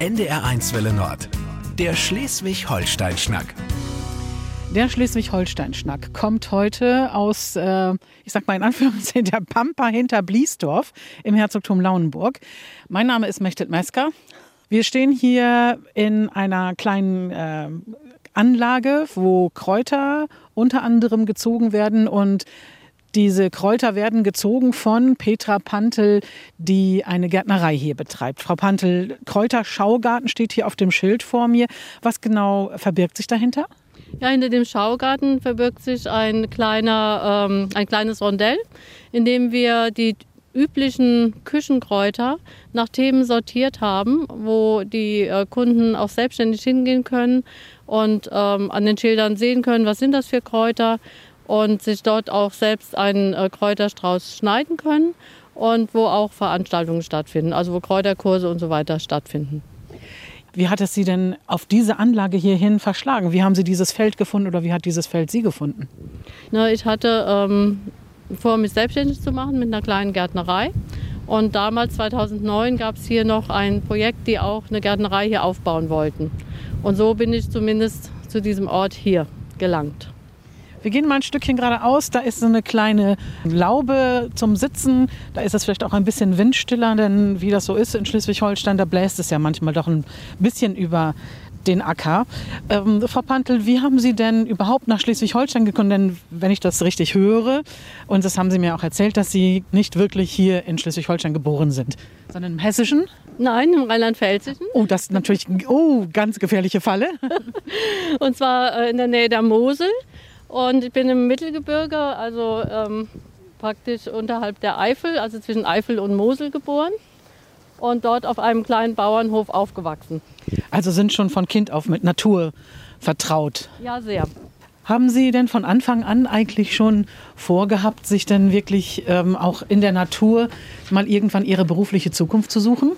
NDR1 Welle Nord. Der Schleswig-Holstein-Schnack. Der Schleswig-Holstein-Schnack kommt heute aus, äh, ich sag mal in Anführungszeichen, der Pampa hinter Bliesdorf im Herzogtum Lauenburg. Mein Name ist Mechtet Mesker. Wir stehen hier in einer kleinen äh, Anlage, wo Kräuter unter anderem gezogen werden und diese Kräuter werden gezogen von Petra Pantel, die eine Gärtnerei hier betreibt. Frau Pantel, Kräuterschaugarten steht hier auf dem Schild vor mir. Was genau verbirgt sich dahinter? Ja, hinter dem Schaugarten verbirgt sich ein, kleiner, ähm, ein kleines Rondell, in dem wir die üblichen Küchenkräuter nach Themen sortiert haben, wo die äh, Kunden auch selbstständig hingehen können und ähm, an den Schildern sehen können, was sind das für Kräuter und sich dort auch selbst einen äh, Kräuterstrauß schneiden können und wo auch Veranstaltungen stattfinden, also wo Kräuterkurse und so weiter stattfinden. Wie hat es Sie denn auf diese Anlage hierhin verschlagen? Wie haben Sie dieses Feld gefunden oder wie hat dieses Feld Sie gefunden? Na, ich hatte ähm, vor, mich selbstständig zu machen mit einer kleinen Gärtnerei. Und damals, 2009, gab es hier noch ein Projekt, die auch eine Gärtnerei hier aufbauen wollten. Und so bin ich zumindest zu diesem Ort hier gelangt. Wir gehen mal ein Stückchen geradeaus. Da ist so eine kleine Laube zum Sitzen. Da ist es vielleicht auch ein bisschen windstiller, denn wie das so ist in Schleswig-Holstein, da bläst es ja manchmal doch ein bisschen über den Acker. Ähm, Frau Pantel, wie haben Sie denn überhaupt nach Schleswig-Holstein gekommen? Denn wenn ich das richtig höre, und das haben Sie mir auch erzählt, dass Sie nicht wirklich hier in Schleswig-Holstein geboren sind, sondern im Hessischen? Nein, im Rheinland-Pfälzischen. Oh, das ist natürlich oh, ganz gefährliche Falle. und zwar äh, in der Nähe der Mosel. Und ich bin im Mittelgebirge, also ähm, praktisch unterhalb der Eifel, also zwischen Eifel und Mosel geboren und dort auf einem kleinen Bauernhof aufgewachsen. Also sind schon von Kind auf mit Natur vertraut? Ja, sehr. Haben Sie denn von Anfang an eigentlich schon vorgehabt, sich denn wirklich ähm, auch in der Natur mal irgendwann Ihre berufliche Zukunft zu suchen?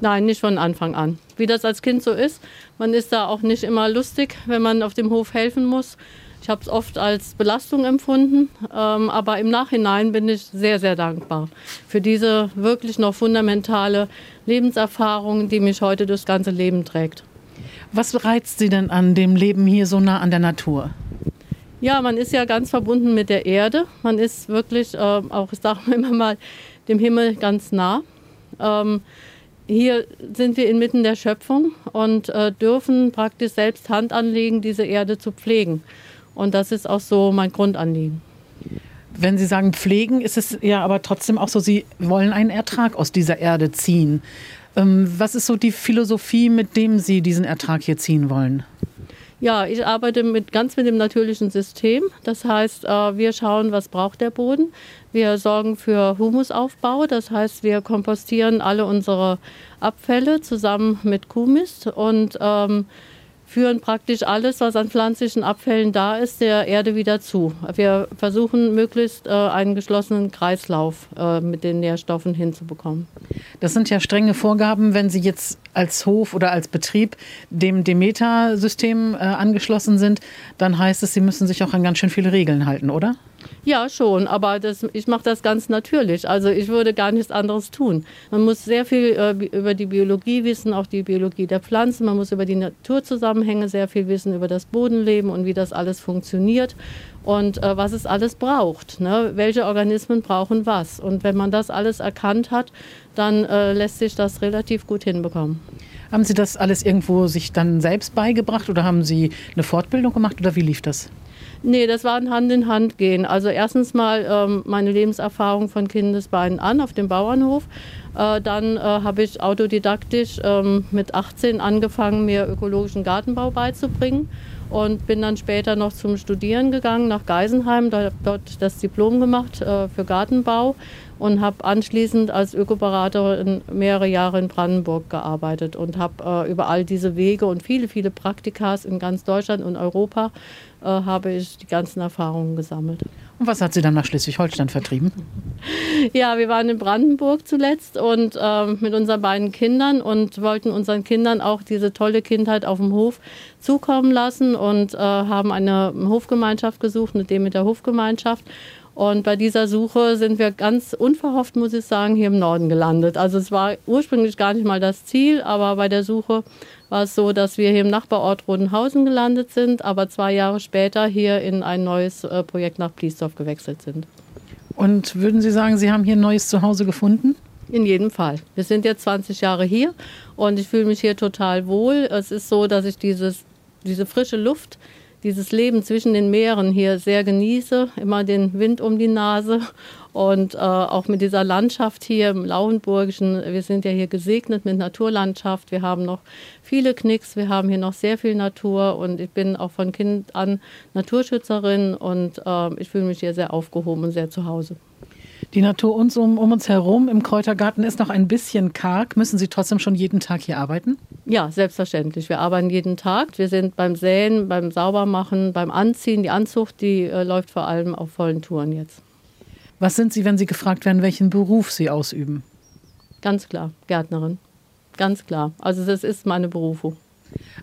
Nein, nicht von Anfang an. Wie das als Kind so ist, man ist da auch nicht immer lustig, wenn man auf dem Hof helfen muss. Ich habe es oft als Belastung empfunden, ähm, aber im Nachhinein bin ich sehr, sehr dankbar für diese wirklich noch fundamentale Lebenserfahrung, die mich heute durchs ganze Leben trägt. Was reizt Sie denn an dem Leben hier so nah an der Natur? Ja, man ist ja ganz verbunden mit der Erde. Man ist wirklich, äh, auch ich sage immer mal, dem Himmel ganz nah. Ähm, hier sind wir inmitten der Schöpfung und äh, dürfen praktisch selbst Hand anlegen, diese Erde zu pflegen. Und das ist auch so mein Grundanliegen. Wenn Sie sagen pflegen, ist es ja aber trotzdem auch so, Sie wollen einen Ertrag aus dieser Erde ziehen. Ähm, was ist so die Philosophie, mit dem Sie diesen Ertrag hier ziehen wollen? Ja, ich arbeite mit, ganz mit dem natürlichen System. Das heißt, äh, wir schauen, was braucht der Boden. Wir sorgen für Humusaufbau. Das heißt, wir kompostieren alle unsere Abfälle zusammen mit Kuhmist und ähm, führen praktisch alles, was an pflanzlichen Abfällen da ist, der Erde wieder zu. Wir versuchen möglichst äh, einen geschlossenen Kreislauf äh, mit den Nährstoffen hinzubekommen. Das sind ja strenge Vorgaben, wenn Sie jetzt als Hof oder als Betrieb dem Demeter-System äh, angeschlossen sind, dann heißt es, Sie müssen sich auch an ganz schön viele Regeln halten, oder? Ja, schon, aber das, ich mache das ganz natürlich. Also ich würde gar nichts anderes tun. Man muss sehr viel äh, über die Biologie wissen, auch die Biologie der Pflanzen. Man muss über die Naturzusammenhänge sehr viel wissen, über das Bodenleben und wie das alles funktioniert und äh, was es alles braucht. Ne? Welche Organismen brauchen was. Und wenn man das alles erkannt hat, dann äh, lässt sich das relativ gut hinbekommen. Haben Sie das alles irgendwo sich dann selbst beigebracht oder haben Sie eine Fortbildung gemacht oder wie lief das? Nee, das war ein Hand in Hand gehen. Also erstens mal ähm, meine Lebenserfahrung von Kindesbeinen an auf dem Bauernhof. Äh, dann äh, habe ich autodidaktisch ähm, mit 18 angefangen, mir ökologischen Gartenbau beizubringen und bin dann später noch zum Studieren gegangen nach Geisenheim, da dort das Diplom gemacht äh, für Gartenbau und habe anschließend als Ökoberaterin mehrere Jahre in Brandenburg gearbeitet und habe äh, über all diese Wege und viele, viele Praktikas in ganz Deutschland und Europa äh, habe ich die ganzen Erfahrungen gesammelt. Und was hat sie dann nach Schleswig-Holstein vertrieben? Ja, wir waren in Brandenburg zuletzt und äh, mit unseren beiden Kindern und wollten unseren Kindern auch diese tolle Kindheit auf dem Hof zukommen lassen und äh, haben eine Hofgemeinschaft gesucht, eine Demeter Hofgemeinschaft Und bei dieser Suche sind wir ganz unverhofft, muss ich sagen, hier im Norden gelandet. Also es war ursprünglich gar nicht mal das Ziel, aber bei der Suche war es so, dass wir hier im Nachbarort Rodenhausen gelandet sind, aber zwei Jahre später hier in ein neues äh, Projekt nach Bliesdorf gewechselt sind. Und würden Sie sagen, Sie haben hier ein neues Zuhause gefunden? In jedem Fall. Wir sind jetzt 20 Jahre hier und ich fühle mich hier total wohl. Es ist so, dass ich dieses, diese frische Luft dieses Leben zwischen den Meeren hier sehr genieße, immer den Wind um die Nase und äh, auch mit dieser Landschaft hier im Lauenburgischen. Wir sind ja hier gesegnet mit Naturlandschaft. Wir haben noch viele Knicks, wir haben hier noch sehr viel Natur und ich bin auch von Kind an Naturschützerin und äh, ich fühle mich hier sehr aufgehoben und sehr zu Hause. Die Natur uns um, um uns herum im Kräutergarten ist noch ein bisschen karg. Müssen Sie trotzdem schon jeden Tag hier arbeiten? Ja, selbstverständlich. Wir arbeiten jeden Tag. Wir sind beim Säen, beim Saubermachen, beim Anziehen. Die Anzucht, die äh, läuft vor allem auf vollen Touren jetzt. Was sind Sie, wenn Sie gefragt werden, welchen Beruf Sie ausüben? Ganz klar, Gärtnerin. Ganz klar. Also das ist meine Berufung.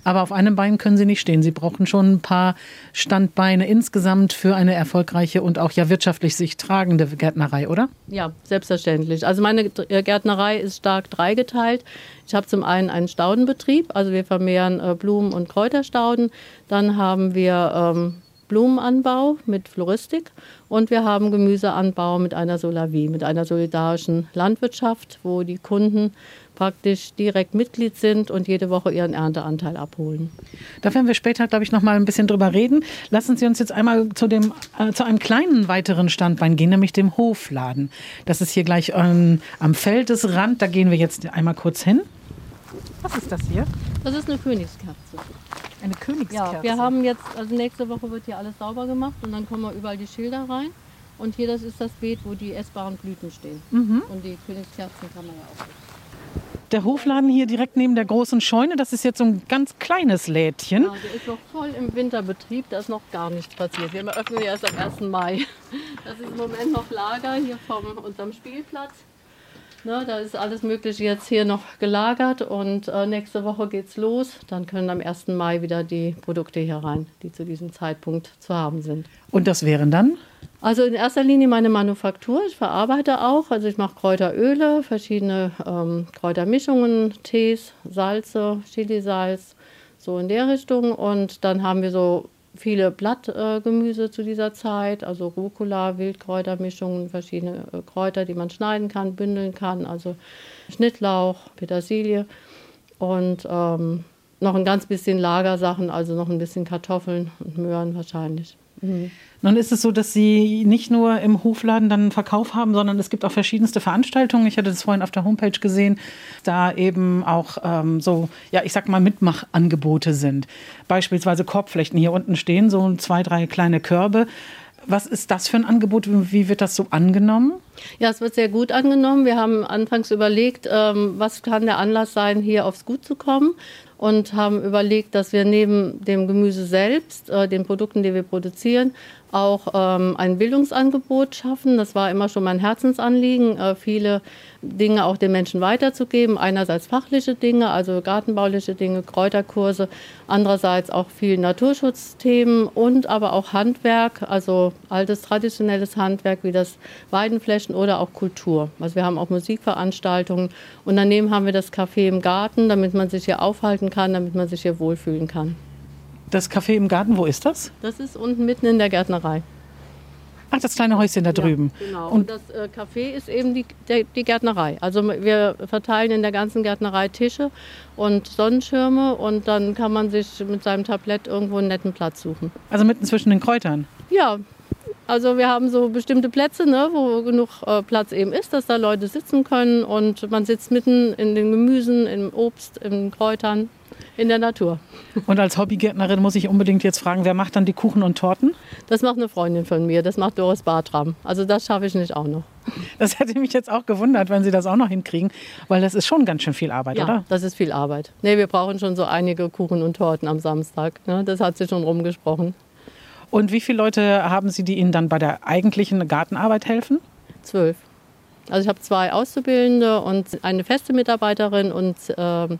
Aber auf einem Bein können Sie nicht stehen. Sie brauchen schon ein paar Standbeine insgesamt für eine erfolgreiche und auch ja wirtschaftlich sich tragende Gärtnerei, oder? Ja, selbstverständlich. Also meine äh, Gärtnerei ist stark dreigeteilt. Ich habe zum einen einen Staudenbetrieb, also wir vermehren äh, Blumen- und Kräuterstauden. Dann haben wir ähm, Blumenanbau mit Floristik und wir haben Gemüseanbau mit einer Solavie, mit einer solidarischen Landwirtschaft, wo die Kunden praktisch direkt Mitglied sind und jede Woche ihren Ernteanteil abholen. Da werden wir später, glaube ich, noch mal ein bisschen drüber reden. Lassen Sie uns jetzt einmal zu, dem, äh, zu einem kleinen weiteren Standbein gehen, nämlich dem Hofladen. Das ist hier gleich ähm, am Feldesrand. Da gehen wir jetzt einmal kurz hin. Was ist das hier? Das ist eine Königskerze. Eine Königskerze? Ja, wir haben jetzt, also nächste Woche wird hier alles sauber gemacht und dann kommen wir überall die Schilder rein. Und hier, das ist das Beet, wo die essbaren Blüten stehen. Mhm. Und die Königskerzen kann man ja auch. Der Hofladen hier direkt neben der großen Scheune. Das ist jetzt so ein ganz kleines Lädchen. Ja, der ist noch voll im Winterbetrieb. Da ist noch gar nichts passiert. Wir öffnen ja erst am 1. Mai. Das ist im Moment noch Lager hier von unserem Spielplatz. Ne, da ist alles Mögliche jetzt hier noch gelagert und äh, nächste Woche geht's los. Dann können am 1. Mai wieder die Produkte hier rein, die zu diesem Zeitpunkt zu haben sind. Und das wären dann? Also in erster Linie meine Manufaktur. Ich verarbeite auch. Also ich mache Kräuteröle, verschiedene ähm, Kräutermischungen, Tees, Salze, Chilisalz, so in der Richtung. Und dann haben wir so viele Blattgemüse äh, zu dieser Zeit, also Rucola, Wildkräutermischungen, verschiedene äh, Kräuter, die man schneiden kann, bündeln kann, also Schnittlauch, Petersilie und ähm, noch ein ganz bisschen Lagersachen, also noch ein bisschen Kartoffeln und Möhren wahrscheinlich. Mhm. Nun ist es so, dass Sie nicht nur im Hofladen dann einen Verkauf haben, sondern es gibt auch verschiedenste Veranstaltungen. Ich hatte das vorhin auf der Homepage gesehen, da eben auch ähm, so, ja, ich sag mal, Mitmachangebote sind. Beispielsweise Korbflechten hier unten stehen, so zwei, drei kleine Körbe. Was ist das für ein Angebot? Wie wird das so angenommen? Ja, es wird sehr gut angenommen. Wir haben anfangs überlegt, ähm, was kann der Anlass sein, hier aufs Gut zu kommen und haben überlegt, dass wir neben dem Gemüse selbst, äh, den Produkten, die wir produzieren, auch ähm, ein Bildungsangebot schaffen. Das war immer schon mein Herzensanliegen, äh, viele Dinge auch den Menschen weiterzugeben. Einerseits fachliche Dinge, also gartenbauliche Dinge, Kräuterkurse, andererseits auch viel Naturschutzthemen und aber auch Handwerk, also altes traditionelles Handwerk wie das Weidenflächen oder auch Kultur. Also wir haben auch Musikveranstaltungen und daneben haben wir das Café im Garten, damit man sich hier aufhalten kann, damit man sich hier wohlfühlen kann. Das Café im Garten, wo ist das? Das ist unten mitten in der Gärtnerei. Ach, das kleine Häuschen da drüben. Ja, genau. Und, und das äh, Café ist eben die, der, die Gärtnerei. Also wir verteilen in der ganzen Gärtnerei Tische und Sonnenschirme und dann kann man sich mit seinem Tablett irgendwo einen netten Platz suchen. Also mitten zwischen den Kräutern? Ja. Also wir haben so bestimmte Plätze, ne, wo genug äh, Platz eben ist, dass da Leute sitzen können und man sitzt mitten in den Gemüsen, im Obst, in den Kräutern in der Natur. Und als Hobbygärtnerin muss ich unbedingt jetzt fragen, wer macht dann die Kuchen und Torten? Das macht eine Freundin von mir, das macht Doris Bartram. Also das schaffe ich nicht auch noch. Das hätte mich jetzt auch gewundert, wenn Sie das auch noch hinkriegen, weil das ist schon ganz schön viel Arbeit, ja, oder? das ist viel Arbeit. Nee, wir brauchen schon so einige Kuchen und Torten am Samstag. Ne? Das hat sich schon rumgesprochen. Und wie viele Leute haben Sie, die Ihnen dann bei der eigentlichen Gartenarbeit helfen? Zwölf. Also ich habe zwei Auszubildende und eine feste Mitarbeiterin und äh,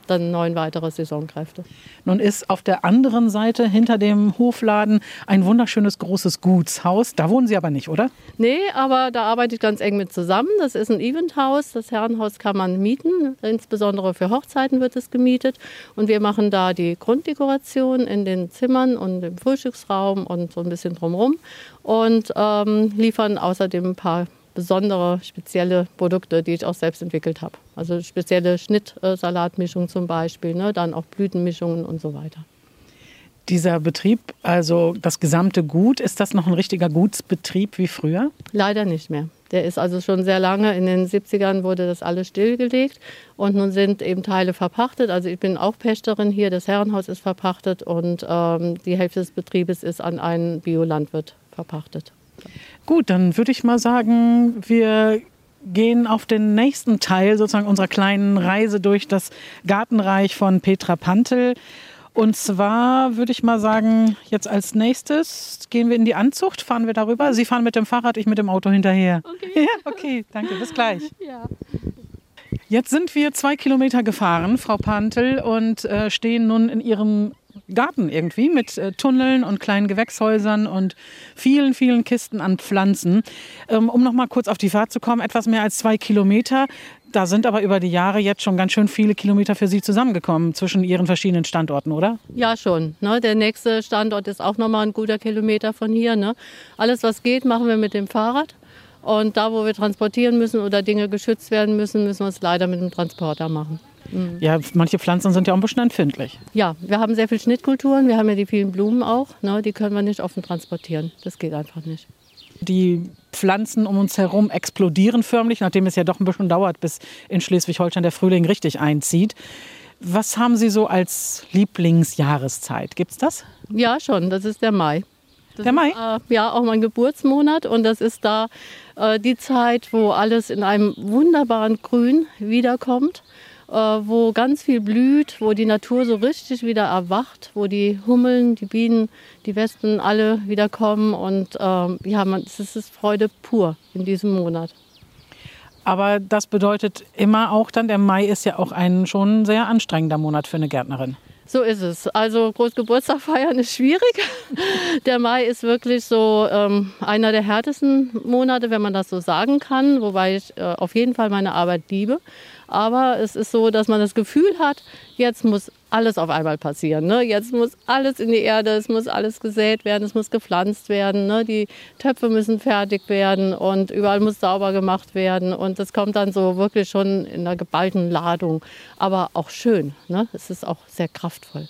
dann neun weitere Saisonkräfte. Nun ist auf der anderen Seite hinter dem Hofladen ein wunderschönes großes Gutshaus. Da wohnen Sie aber nicht, oder? Nee, aber da arbeite ich ganz eng mit zusammen. Das ist ein Eventhaus. Das Herrenhaus kann man mieten. Insbesondere für Hochzeiten wird es gemietet. Und wir machen da die Grunddekoration in den Zimmern und im Frühstücksraum und so ein bisschen drumherum. Und ähm, liefern außerdem ein paar besondere, spezielle Produkte, die ich auch selbst entwickelt habe. Also spezielle Schnittsalatmischungen zum Beispiel, ne? dann auch Blütenmischungen und so weiter. Dieser Betrieb, also das gesamte Gut, ist das noch ein richtiger Gutsbetrieb wie früher? Leider nicht mehr. Der ist also schon sehr lange, in den 70ern wurde das alles stillgelegt und nun sind eben Teile verpachtet. Also ich bin auch Pächterin hier, das Herrenhaus ist verpachtet und ähm, die Hälfte des Betriebes ist an einen Biolandwirt verpachtet. Gut, dann würde ich mal sagen, wir gehen auf den nächsten Teil sozusagen unserer kleinen Reise durch das Gartenreich von Petra Pantel. Und zwar würde ich mal sagen, jetzt als nächstes gehen wir in die Anzucht, fahren wir darüber. Sie fahren mit dem Fahrrad, ich mit dem Auto hinterher. Okay. Ja, okay, danke, bis gleich. Ja. Jetzt sind wir zwei Kilometer gefahren, Frau Pantel, und äh, stehen nun in Ihrem Garten irgendwie mit äh, Tunneln und kleinen Gewächshäusern und vielen, vielen Kisten an Pflanzen. Ähm, um noch mal kurz auf die Fahrt zu kommen, etwas mehr als zwei Kilometer. Da sind aber über die Jahre jetzt schon ganz schön viele Kilometer für Sie zusammengekommen zwischen Ihren verschiedenen Standorten, oder? Ja, schon. Ne? Der nächste Standort ist auch nochmal ein guter Kilometer von hier. Ne? Alles, was geht, machen wir mit dem Fahrrad. Und da, wo wir transportieren müssen oder Dinge geschützt werden müssen, müssen wir es leider mit dem Transporter machen. Ja, manche Pflanzen sind ja auch ein bisschen empfindlich. Ja, wir haben sehr viel Schnittkulturen. Wir haben ja die vielen Blumen auch. Ne? Die können wir nicht offen transportieren. Das geht einfach nicht. Die Pflanzen um uns herum explodieren förmlich, nachdem es ja doch ein bisschen dauert, bis in Schleswig-Holstein der Frühling richtig einzieht. Was haben Sie so als Lieblingsjahreszeit? Gibt's das? Ja, schon. Das ist der Mai. Das Der Mai? Ist, äh, ja, auch mein Geburtsmonat. Und das ist da äh, die Zeit, wo alles in einem wunderbaren Grün wiederkommt. Äh, wo ganz viel blüht, wo die Natur so richtig wieder erwacht, wo die Hummeln, die Bienen, die Wespen alle wieder kommen. Und ähm, ja, man, es ist Freude pur in diesem Monat. Aber das bedeutet immer auch dann, der Mai ist ja auch ein schon sehr anstrengender Monat für eine Gärtnerin. So ist es. Also Großgeburtstag feiern ist schwierig. Der Mai ist wirklich so ähm, einer der härtesten Monate, wenn man das so sagen kann, wobei ich äh, auf jeden Fall meine Arbeit liebe. Aber es ist so, dass man das Gefühl hat, jetzt muss alles auf einmal passieren. Ne? Jetzt muss alles in die Erde, es muss alles gesät werden, es muss gepflanzt werden. Ne? Die Töpfe müssen fertig werden und überall muss sauber gemacht werden. Und das kommt dann so wirklich schon in einer geballten Ladung. Aber auch schön. Ne? Es ist auch sehr kraftvoll.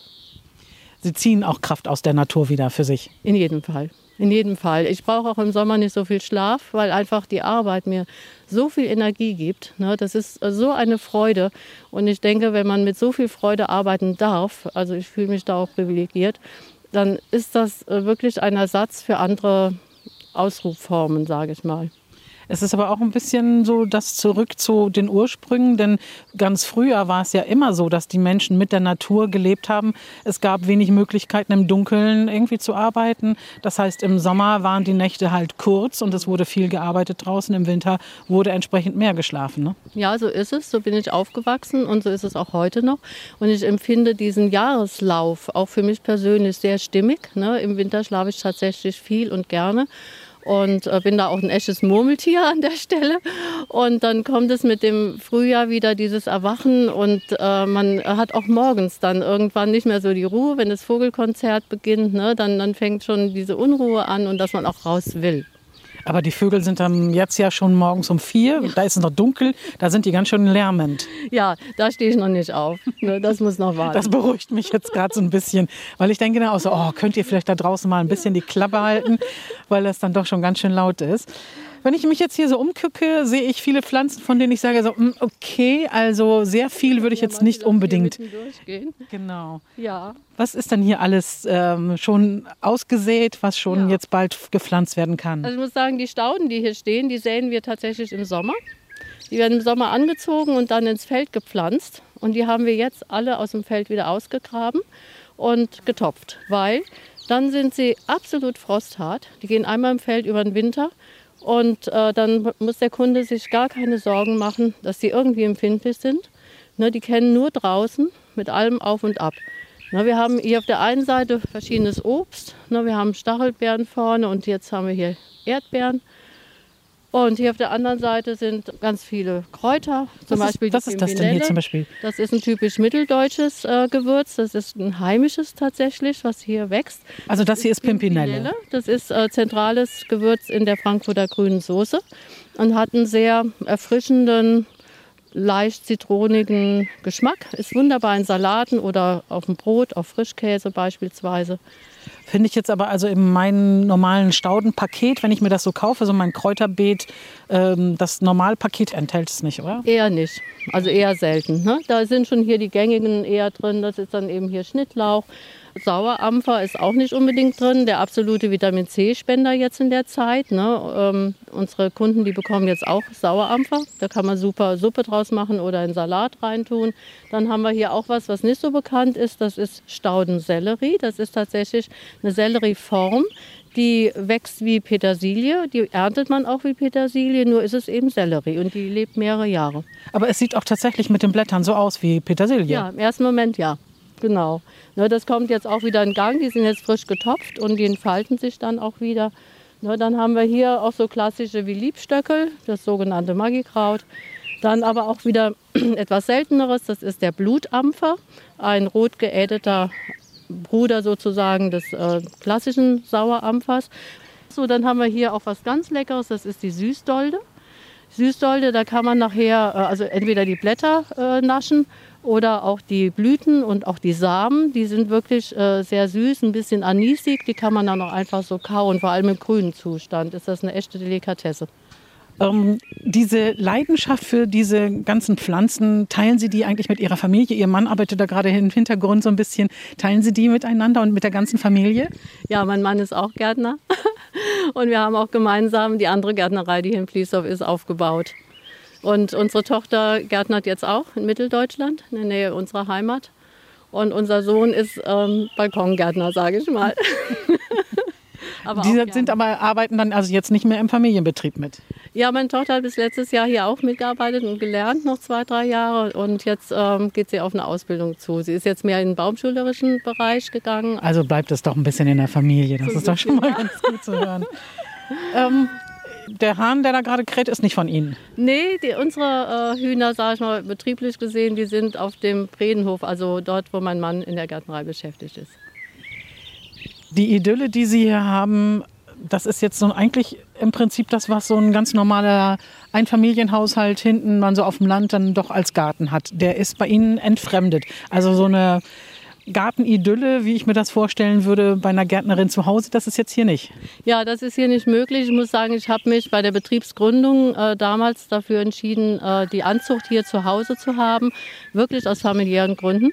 Sie ziehen auch Kraft aus der Natur wieder für sich. In jedem Fall. In jedem Fall. Ich brauche auch im Sommer nicht so viel Schlaf, weil einfach die Arbeit mir so viel Energie gibt. Ne? Das ist so eine Freude. Und ich denke, wenn man mit so viel Freude arbeiten darf, also ich fühle mich da auch privilegiert, dann ist das äh, wirklich ein Ersatz für andere Ausrufformen, sage ich mal. Es ist aber auch ein bisschen so das zurück zu den Ursprüngen, denn ganz früher war es ja immer so, dass die Menschen mit der Natur gelebt haben. Es gab wenig Möglichkeiten im Dunkeln irgendwie zu arbeiten. Das heißt, im Sommer waren die Nächte halt kurz und es wurde viel gearbeitet draußen. Im Winter wurde entsprechend mehr geschlafen. Ne? Ja, so ist es. So bin ich aufgewachsen und so ist es auch heute noch. Und ich empfinde diesen Jahreslauf auch für mich persönlich sehr stimmig. Ne? Im Winter schlafe ich tatsächlich viel und gerne und äh, bin da auch ein echtes Murmeltier an der Stelle. Und dann kommt es mit dem Frühjahr wieder dieses Erwachen und äh, man hat auch morgens dann irgendwann nicht mehr so die Ruhe, wenn das Vogelkonzert beginnt, ne, dann, dann fängt schon diese Unruhe an und dass man auch raus will. Aber die Vögel sind dann jetzt ja schon morgens um vier, da ist es noch dunkel, da sind die ganz schön lärmend. Ja, da stehe ich noch nicht auf. Ne, das muss noch warten. Das beruhigt mich jetzt gerade so ein bisschen, weil ich denke dann auch so, oh, könnt ihr vielleicht da draußen mal ein bisschen die Klappe halten, weil das dann doch schon ganz schön laut ist. Wenn ich mich jetzt hier so umgucke, sehe ich viele Pflanzen, von denen ich sage, so, mm, okay, also sehr viel würde ich jetzt nicht unbedingt. Genau. Ja. Was ist denn hier alles ähm, schon ausgesät, was schon Ja. jetzt bald gepflanzt werden kann? Also ich muss sagen, die Stauden, die hier stehen, die säen wir tatsächlich im Sommer. Die werden im Sommer angezogen und dann ins Feld gepflanzt. Und die haben wir jetzt alle aus dem Feld wieder ausgegraben und getopft, weil dann sind sie absolut frosthart. Die gehen einmal im Feld über den Winter Und äh, dann muss der Kunde sich gar keine Sorgen machen, dass sie irgendwie empfindlich sind. Ne, die kennen nur draußen mit allem auf und ab. Ne, wir haben hier auf der einen Seite verschiedenes Obst. Ne, wir haben Stachelbeeren vorne und jetzt haben wir hier Erdbeeren. Und hier auf der anderen Seite sind ganz viele Kräuter. Zum was Beispiel ist, was ist das denn hier zum Beispiel? Das ist ein typisch mitteldeutsches äh, Gewürz. Das ist ein heimisches tatsächlich, was hier wächst. Also das, das hier ist Pimpinelle. Pimpinelle. Das ist äh, zentrales Gewürz in der Frankfurter grünen Soße und hat einen sehr erfrischenden, leicht zitronigen Geschmack. Ist wunderbar in Salaten oder auf dem Brot, auf Frischkäse beispielsweise. Finde ich jetzt aber also in meinem normalen Staudenpaket, wenn ich mir das so kaufe, so mein Kräuterbeet, ähm, das Normalpaket enthält es nicht, oder? Eher nicht. Also eher selten. Ne? Da sind schon hier die gängigen eher drin. Das ist dann eben hier Schnittlauch, Sauerampfer ist auch nicht unbedingt drin, der absolute Vitamin C-Spender jetzt in der Zeit. Ne? Ähm, unsere Kunden, die bekommen jetzt auch Sauerampfer. Da kann man super Suppe draus machen oder in Salat reintun. Dann haben wir hier auch was, was nicht so bekannt ist. Das ist Staudensellerie. Das ist tatsächlich eine Sellerieform. Die wächst wie Petersilie, die erntet man auch wie Petersilie, nur ist es eben Sellerie und die lebt mehrere Jahre. Aber es sieht auch tatsächlich mit den Blättern so aus wie Petersilie. Ja, im ersten Moment ja. Genau. Ne, das kommt jetzt auch wieder in Gang. Die sind jetzt frisch getopft und die entfalten sich dann auch wieder. Ne, dann haben wir hier auch so klassische wie Liebstöckel, das sogenannte Magikraut. Dann aber auch wieder etwas selteneres, das ist der Blutampfer, ein rot geädeter Bruder sozusagen des äh, klassischen Sauerampfers. So, dann haben wir hier auch was ganz Leckeres, das ist die Süßdolde. Süßdolde, da kann man nachher äh, also entweder die Blätter äh, naschen oder auch die Blüten und auch die Samen, die sind wirklich äh, sehr süß, ein bisschen anisig, die kann man dann auch einfach so kauen, vor allem im grünen Zustand ist das eine echte Delikatesse. Ähm, diese Leidenschaft für diese ganzen Pflanzen, teilen Sie die eigentlich mit Ihrer Familie? Ihr Mann arbeitet da gerade im Hintergrund so ein bisschen. Teilen Sie die miteinander und mit der ganzen Familie? Ja, mein Mann ist auch Gärtner. Und wir haben auch gemeinsam die andere Gärtnerei, die hier in Vliesdorf ist, aufgebaut. Und unsere Tochter gärtnert jetzt auch in Mitteldeutschland, in der Nähe unserer Heimat. Und unser Sohn ist ähm, Balkongärtner, sage ich mal. aber die sind aber arbeiten dann also jetzt nicht mehr im Familienbetrieb mit. Ja, meine Tochter hat bis letztes Jahr hier auch mitgearbeitet und gelernt, noch zwei, drei Jahre. Und jetzt ähm, geht sie auf eine Ausbildung zu. Sie ist jetzt mehr in den baumschulderischen Bereich gegangen. Also bleibt es doch ein bisschen in der Familie. Das so ist doch schon mal ganz gut zu hören. ähm, der Hahn, der da gerade kräht, ist nicht von Ihnen? Nee, die, unsere äh, Hühner, sage ich mal, betrieblich gesehen, die sind auf dem Bredenhof, also dort, wo mein Mann in der Gärtnerei beschäftigt ist. Die Idylle, die Sie hier haben, das ist jetzt so eigentlich im Prinzip das, was so ein ganz normaler Einfamilienhaushalt hinten man so auf dem Land dann doch als Garten hat. Der ist bei Ihnen entfremdet. Also so eine Gartenidylle, wie ich mir das vorstellen würde bei einer Gärtnerin zu Hause, das ist jetzt hier nicht. Ja, das ist hier nicht möglich. Ich muss sagen, ich habe mich bei der Betriebsgründung äh, damals dafür entschieden, äh, die Anzucht hier zu Hause zu haben, wirklich aus familiären Gründen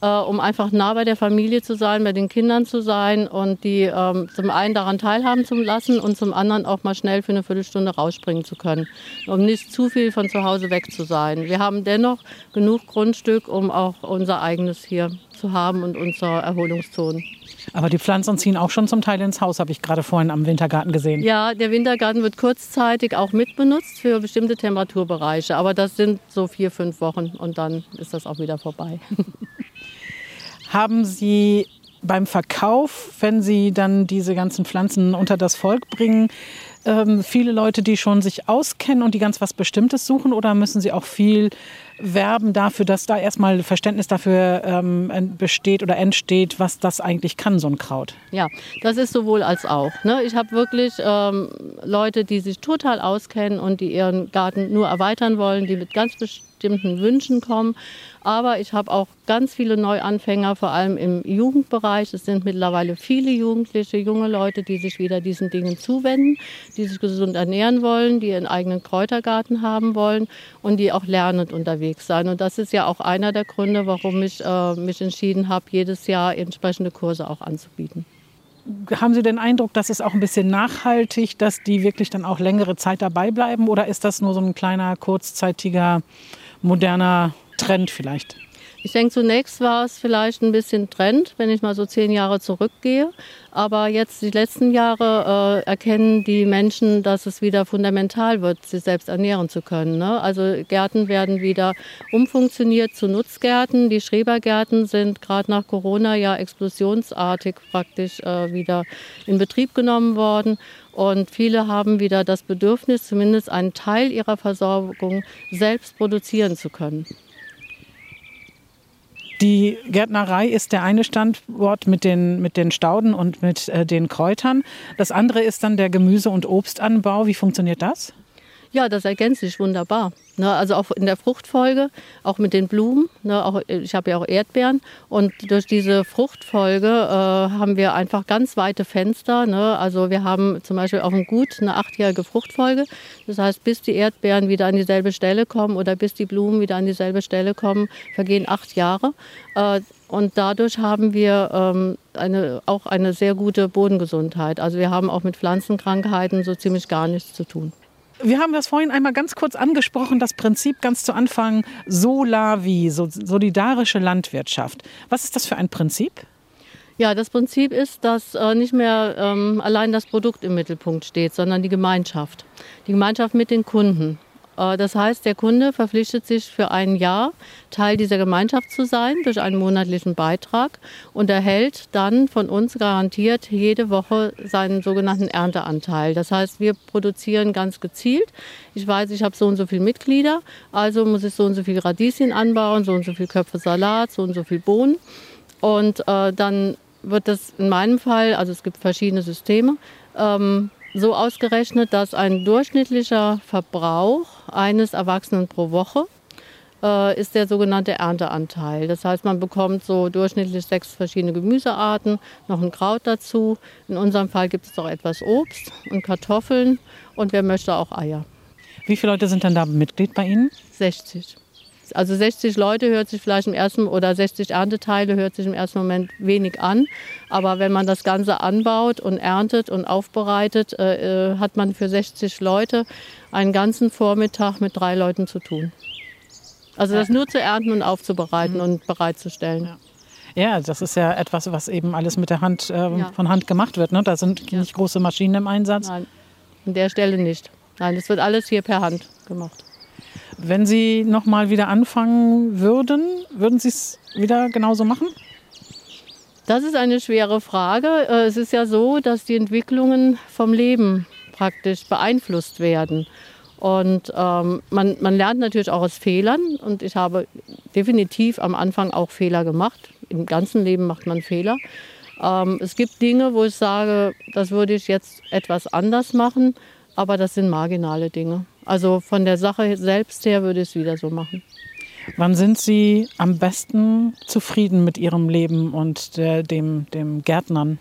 äh, um einfach nah bei der Familie zu sein, bei den Kindern zu sein und die ähm, zum einen daran teilhaben zu lassen und zum anderen auch mal schnell für eine Viertelstunde rausspringen zu können, um nicht zu viel von zu Hause weg zu sein. Wir haben dennoch genug Grundstück, um auch unser eigenes hier zu haben und unsere Erholungszonen. Aber die Pflanzen ziehen auch schon zum Teil ins Haus, habe ich gerade vorhin am Wintergarten gesehen. Ja, der Wintergarten wird kurzzeitig auch mitbenutzt für bestimmte Temperaturbereiche. Aber das sind so vier, fünf Wochen und dann ist das auch wieder vorbei. Haben Sie beim Verkauf, wenn Sie dann diese ganzen Pflanzen unter das Volk bringen, ähm, viele Leute, die schon sich auskennen und die ganz was Bestimmtes suchen? Oder müssen Sie auch viel werben dafür, dass da erstmal Verständnis dafür ähm, besteht oder entsteht, was das eigentlich kann, so ein Kraut? Ja, das ist sowohl als auch. Ne? Ich habe wirklich ähm, Leute, die sich total auskennen und die ihren Garten nur erweitern wollen, die mit ganz bestimmten Wünschen kommen aber ich habe auch ganz viele Neuanfänger, vor allem im Jugendbereich. Es sind mittlerweile viele Jugendliche, junge Leute, die sich wieder diesen Dingen zuwenden, die sich gesund ernähren wollen, die ihren eigenen Kräutergarten haben wollen und die auch lernend unterwegs sein. Und das ist ja auch einer der Gründe, warum ich äh, mich entschieden habe, jedes Jahr entsprechende Kurse auch anzubieten. Haben Sie den Eindruck, dass es auch ein bisschen nachhaltig, dass die wirklich dann auch längere Zeit dabei bleiben? Oder ist das nur so ein kleiner, kurzzeitiger, moderner Trend vielleicht? Ich denke, zunächst war es vielleicht ein bisschen Trend, wenn ich mal so zehn Jahre zurückgehe. Aber jetzt, die letzten Jahre, äh, erkennen die Menschen, dass es wieder fundamental wird, sich selbst ernähren zu können. Ne? Also Gärten werden wieder umfunktioniert zu Nutzgärten. Die Schrebergärten sind gerade nach Corona ja explosionsartig praktisch äh, wieder in Betrieb genommen worden. Und viele haben wieder das Bedürfnis, zumindest einen Teil ihrer Versorgung selbst produzieren zu können. Die Gärtnerei ist der eine Standort mit den, mit den Stauden und mit äh, den Kräutern. Das andere ist dann der Gemüse- und Obstanbau. Wie funktioniert das? Ja, das ergänzt sich wunderbar. Ne, also auch in der Fruchtfolge, auch mit den Blumen. Ne, auch, ich habe ja auch Erdbeeren. Und durch diese Fruchtfolge äh, haben wir einfach ganz weite Fenster. Ne? Also wir haben zum Beispiel auf dem Gut eine achtjährige Fruchtfolge. Das heißt, bis die Erdbeeren wieder an dieselbe Stelle kommen oder bis die Blumen wieder an dieselbe Stelle kommen, vergehen acht Jahre. Äh, und dadurch haben wir ähm, eine, auch eine sehr gute Bodengesundheit. Also wir haben auch mit Pflanzenkrankheiten so ziemlich gar nichts zu tun. Wir haben das vorhin einmal ganz kurz angesprochen, das Prinzip ganz zu Anfang Solavi, solidarische Landwirtschaft. Was ist das für ein Prinzip? Ja, das Prinzip ist, dass äh, nicht mehr ähm, allein das Produkt im Mittelpunkt steht, sondern die Gemeinschaft. Die Gemeinschaft mit den Kunden. Äh, das heißt, der Kunde verpflichtet sich für ein Jahr, Teil dieser Gemeinschaft zu sein durch einen monatlichen Beitrag und erhält dann von uns garantiert jede Woche seinen sogenannten Ernteanteil. Das heißt, wir produzieren ganz gezielt. Ich weiß, ich habe so und so viele Mitglieder, also muss ich so und so viel Radieschen anbauen, so und so viele Köpfe Salat, so und so viel Bohnen. Und äh, dann wird das in meinem Fall, also es gibt verschiedene Systeme, ähm, so ausgerechnet, dass ein durchschnittlicher Verbrauch eines Erwachsenen pro Woche äh, ist der sogenannte Ernteanteil. Das heißt, man bekommt so durchschnittlich sechs verschiedene Gemüsearten, noch ein Kraut dazu. In unserem Fall gibt es auch etwas Obst und Kartoffeln und wer möchte auch Eier. Wie viele Leute sind denn da Mitglied bei Ihnen? 60. Also 60 Leute hört sich vielleicht im ersten oder 60 Ernteteile hört sich im ersten Moment wenig an. Aber wenn man das Ganze anbaut und erntet und aufbereitet, äh, äh hat man für 60 Leute einen ganzen Vormittag mit drei Leuten zu tun. Also das nur zu ernten und aufzubereiten mhm. und bereitzustellen. Ja. Ja, das ist ja etwas, was eben alles mit der Hand äh, ja. von Hand gemacht wird. Ne? Da sind ja. nicht große Maschinen im Einsatz. Nein, an der Stelle nicht. Nein, das wird alles hier per Hand gemacht. Wenn Sie noch mal wieder anfangen würden, würden Sie es wieder genauso machen? Das ist eine schwere Frage. Äh, es ist ja so, dass die Entwicklungen vom Leben praktisch beeinflusst werden. Und ähm, man, man lernt natürlich auch aus Fehlern. Und ich habe definitiv am Anfang auch Fehler gemacht. Im ganzen Leben macht man Fehler. Ähm, es gibt Dinge, wo ich sage, das würde ich jetzt etwas anders machen. Aber das sind marginale Dinge. Also von der Sache selbst her würde ich es wieder so machen. Wann sind Sie am besten zufrieden mit Ihrem Leben und der, dem, dem Gärtnern?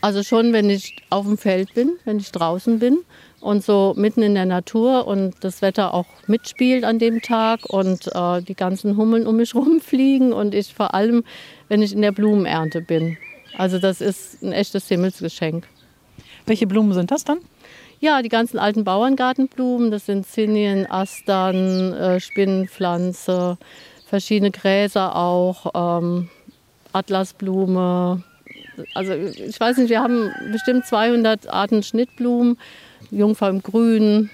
Also schon, wenn ich auf dem Feld bin, wenn ich draußen bin und so mitten in der Natur und das Wetter auch mitspielt an dem Tag und äh, die ganzen Hummeln um mich rumfliegen und ich vor allem, wenn ich in der Blumenernte bin. Also das ist ein echtes Himmelsgeschenk. Welche Blumen sind das dann? Ja, die ganzen alten Bauerngartenblumen, das sind Zinien, Astern, äh, Spinnenpflanze, verschiedene Gräser auch, ähm, Atlasblume. Also ich weiß nicht, wir haben bestimmt 200 Arten Schnittblumen, Jungfrau im Grün,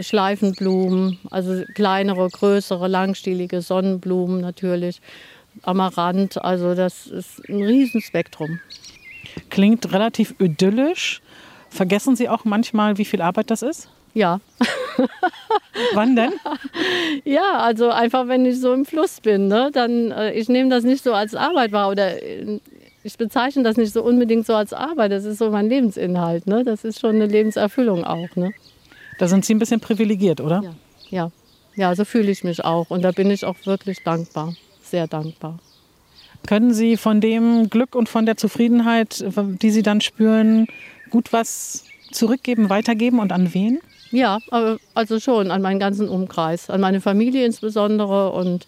Schleifenblumen, also kleinere, größere, langstielige Sonnenblumen natürlich, Amaranth, also das ist ein Riesenspektrum. Klingt relativ idyllisch. Vergessen Sie auch manchmal, wie viel Arbeit das ist? Ja. Wann denn? Ja, also einfach, wenn ich so im Fluss bin, ne, dann äh, ich nehme das nicht so als Arbeit wahr oder äh, ich bezeichne das nicht so unbedingt so als Arbeit. Das ist so mein Lebensinhalt. Ne? Das ist schon eine Lebenserfüllung auch. Ne? Da sind Sie ein bisschen privilegiert, oder? Ja, ja, ja so fühle ich mich auch. Und da bin ich auch wirklich dankbar, sehr dankbar. Können Sie von dem Glück und von der Zufriedenheit, die Sie dann spüren, gut was zurückgeben, weitergeben und an wen? Ja, also schon an meinen ganzen Umkreis, an meine Familie insbesondere und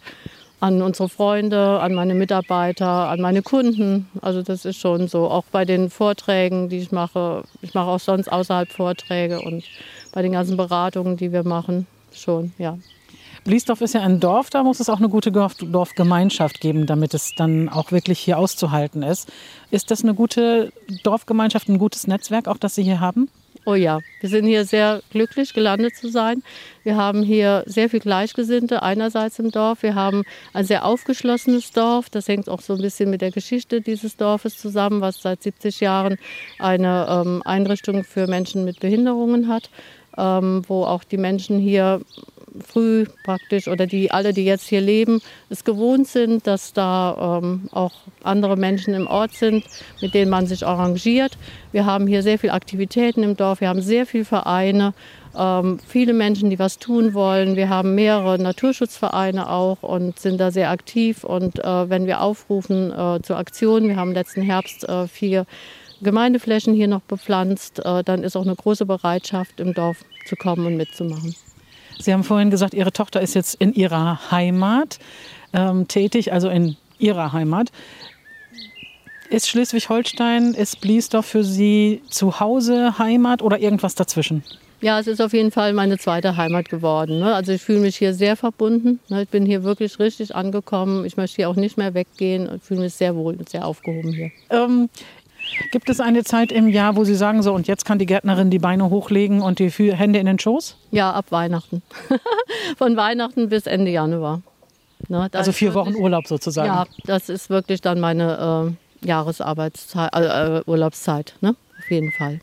an unsere Freunde, an meine Mitarbeiter, an meine Kunden. Also das ist schon so. Auch bei den Vorträgen, die ich mache. Ich mache auch sonst außerhalb Vorträge und bei den ganzen Beratungen, die wir machen, schon, ja. Bliesdorf ist ja ein Dorf, da muss es auch eine gute Dorfgemeinschaft geben, damit es dann auch wirklich hier auszuhalten ist. Ist das eine gute Dorfgemeinschaft, ein gutes Netzwerk, auch das Sie hier haben? Oh ja, wir sind hier sehr glücklich, gelandet zu sein. Wir haben hier sehr viel Gleichgesinnte einerseits im Dorf. Wir haben ein sehr aufgeschlossenes Dorf. Das hängt auch so ein bisschen mit der Geschichte dieses Dorfes zusammen, was seit 70 Jahren eine ähm, Einrichtung für Menschen mit Behinderungen hat, ähm, wo auch die Menschen hier früh praktisch oder die alle, die jetzt hier leben, es gewohnt sind, dass da ähm, auch andere Menschen im Ort sind, mit denen man sich arrangiert. Wir haben hier sehr viele Aktivitäten im Dorf, wir haben sehr viele Vereine, ähm, viele Menschen, die was tun wollen. Wir haben mehrere Naturschutzvereine auch und sind da sehr aktiv. Und äh, wenn wir aufrufen äh, zur Aktion, wir haben letzten Herbst äh, vier Gemeindeflächen hier noch bepflanzt, äh, dann ist auch eine große Bereitschaft im Dorf zu kommen und mitzumachen. Sie haben vorhin gesagt, Ihre Tochter ist jetzt in ihrer Heimat ähm, tätig, also in ihrer Heimat. Ist Schleswig-Holstein, ist Bliesdorf für Sie zu Hause, Heimat oder irgendwas dazwischen? Ja, es ist auf jeden Fall meine zweite Heimat geworden. Ne? Also ich fühle mich hier sehr verbunden. Ne? Ich bin hier wirklich richtig angekommen. Ich möchte hier auch nicht mehr weggehen und fühle mich sehr wohl und sehr aufgehoben hier. Ähm, Gibt es eine Zeit im Jahr, wo Sie sagen, so und jetzt kann die Gärtnerin die Beine hochlegen und die Hände in den Schoß? Ja, ab Weihnachten. Von Weihnachten bis Ende Januar. Ne, also vier wirklich, Wochen Urlaub sozusagen. Ja, das ist wirklich dann meine äh, Jahresarbeitszeit, äh, äh, Urlaubszeit, ne? auf jeden Fall.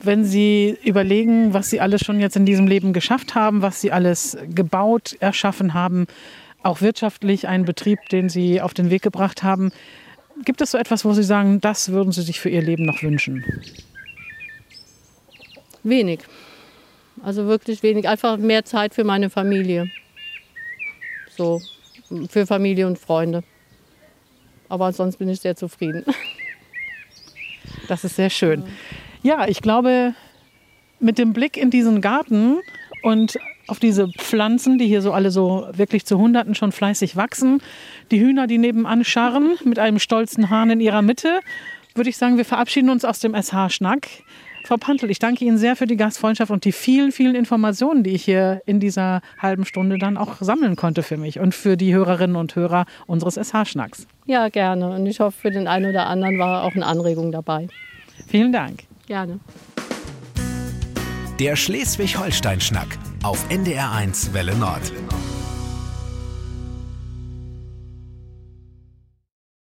Wenn Sie überlegen, was Sie alles schon jetzt in diesem Leben geschafft haben, was Sie alles gebaut, erschaffen haben, auch wirtschaftlich einen Betrieb, den Sie auf den Weg gebracht haben, Gibt es so etwas, wo Sie sagen, das würden Sie sich für Ihr Leben noch wünschen? Wenig. Also wirklich wenig. Einfach mehr Zeit für meine Familie. So, für Familie und Freunde. Aber ansonsten bin ich sehr zufrieden. Das ist sehr schön. Ja, ich glaube, mit dem Blick in diesen Garten und auf diese Pflanzen, die hier so alle so wirklich zu Hunderten schon fleißig wachsen. Die Hühner, die nebenan scharren mit einem stolzen Hahn in ihrer Mitte. Würde ich sagen, wir verabschieden uns aus dem SH-Schnack. Frau Pantel, ich danke Ihnen sehr für die Gastfreundschaft und die vielen, vielen Informationen, die ich hier in dieser halben Stunde dann auch sammeln konnte für mich und für die Hörerinnen und Hörer unseres SH-Schnacks. Ja, gerne. Und ich hoffe, für den einen oder anderen war auch eine Anregung dabei. Vielen Dank. Gerne. Der Schleswig-Holstein-Schnack auf NDR1 Welle Nord.